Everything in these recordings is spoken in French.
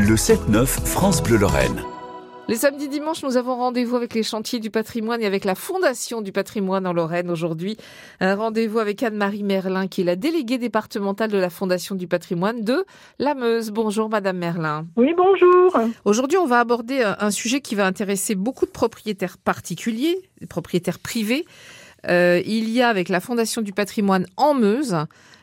Le 7-9 France Bleu Lorraine. Les samedis dimanches, nous avons rendez-vous avec les chantiers du patrimoine et avec la Fondation du patrimoine en Lorraine aujourd'hui. Un rendez-vous avec Anne-Marie Merlin, qui est la déléguée départementale de la Fondation du patrimoine de la Meuse. Bonjour Madame Merlin. Oui, bonjour. Aujourd'hui, on va aborder un sujet qui va intéresser beaucoup de propriétaires particuliers, des propriétaires privés. Euh, il y a avec la Fondation du patrimoine en Meuse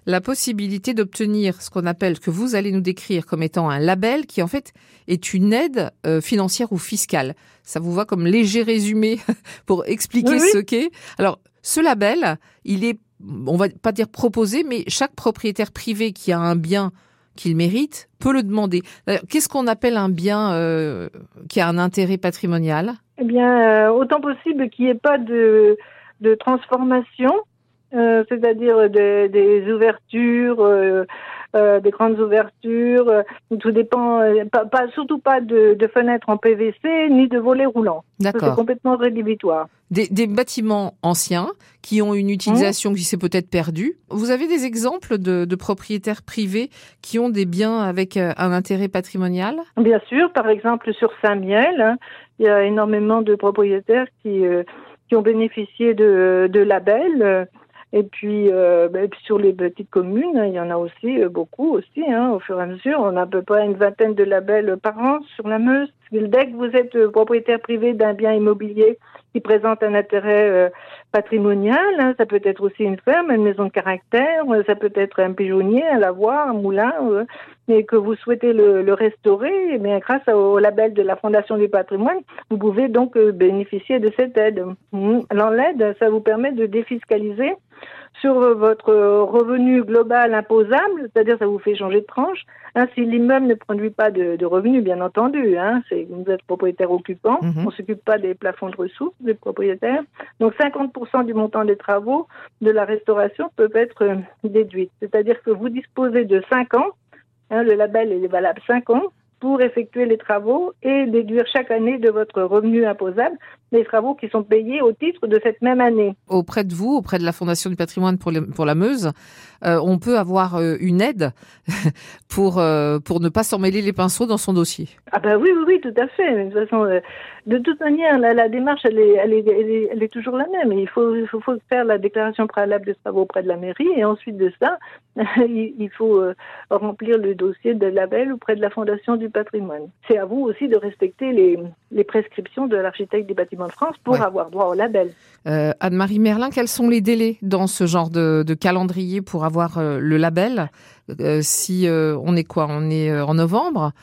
la possibilité d'obtenir ce qu'on appelle, que vous allez nous décrire comme étant un label, qui en fait est une aide euh, financière ou fiscale. Ça vous va comme léger résumé pour expliquer ce qu'est. Alors, ce label, il est, on va pas dire proposé, mais chaque propriétaire privé qui a un bien qu'il mérite peut le demander. Qu'est-ce qu'on appelle un bien euh, qui a un intérêt patrimonial? Eh bien, euh, autant possible qu'il n'y ait pas de, de transformation euh, c'est-à-dire des, des ouvertures, euh, euh, des grandes ouvertures. tout dépend, pas, pas, surtout pas de, de, fenêtres en PVC ni de volets roulants. D'accord. C'est complètement rédhibitoire. Des, des, bâtiments anciens qui ont une utilisation qui s'est peut-être perdue. Vous avez des exemples de, de, propriétaires privés qui ont des biens avec un intérêt patrimonial? Bien sûr, par exemple sur Saint-Miel, hein, il y a énormément de propriétaires qui, qui ont bénéficié de, de labels. Et puis, euh, ben, sur les petites communes, il y en a aussi euh, beaucoup aussi. Hein, au fur et à mesure, on a à peu près une vingtaine de labels par an sur la Meuse. Dès que vous êtes euh, propriétaire privé d'un bien immobilier qui présente un intérêt euh, patrimonial, hein, ça peut être aussi une ferme, une maison de caractère, ça peut être un pigeonnier, un lavoir, un moulin, et que vous souhaitez le, le restaurer, et eh bien grâce au label de la Fondation du patrimoine, vous pouvez donc bénéficier de cette aide. Alors l'aide, ça vous permet de défiscaliser sur votre revenu global imposable, c'est-à-dire ça vous fait changer de tranche. Hein, si l'immeuble ne produit pas de, de, revenus, bien entendu, hein, c'est vous êtes propriétaire occupant, mhm. on s'occupe pas des plafonds de ressources des propriétaires. Donc 50% du montant des travaux de la restauration peuvent être euh, déduits. C'est-à-dire que vous disposez de 5 ans, hein, le label est valable 5 ans, pour effectuer les travaux et déduire chaque année de votre revenu imposable les travaux qui sont payés au titre de cette même année. Auprès de vous, auprès de la Fondation du patrimoine pour, pour la Meuse, euh, on peut avoir euh, une aide pour, euh, pour ne pas s'emmêler les pinceaux dans son dossier. Ah ben oui, oui, oui, tout à fait. De toute façon, de toute manière, la, la démarche, elle est, elle, est, elle, est, elle est, toujours la même. Il faut, il faut, faut, faire la déclaration préalable des travaux auprès de la mairie et ensuite de ça, il faut remplir le dossier de label auprès de la Fondation du patrimoine. C'est à vous aussi de respecter les, les prescriptions de l'architecte des bâtiments de France pour ouais. avoir droit au label. Euh, Anne-Marie Merlin, quels sont les délais dans ce genre de, de calendrier pour avoir euh, le label? Euh, Si on est quoi? On est en novembre?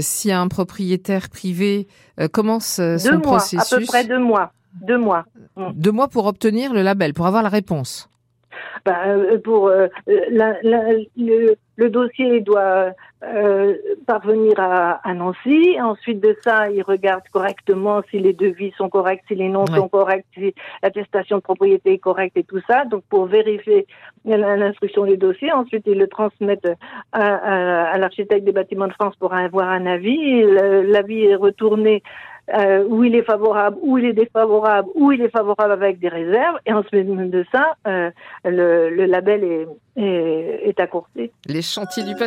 Si un propriétaire privé commence son deux mois, processus, à peu près deux mois. Deux mois. Deux mois pour obtenir le label, pour avoir la réponse. Ben, pour la, la, le, le, dossier doit euh, parvenir à, à, Nancy. Ensuite de ça, il regarde correctement si les devis sont corrects, si les noms ouais. sont corrects, si l'attestation de propriété est correcte et tout ça. Donc pour vérifier l'instruction du dossier, ensuite ils le transmettent à, à, à l'architecte des bâtiments de France pour avoir un avis. L'avis est retourné euh, où il est favorable, où il est défavorable, où il est favorable avec des réserves. Et ensuite de ça, le, label est, est. Les chantiers du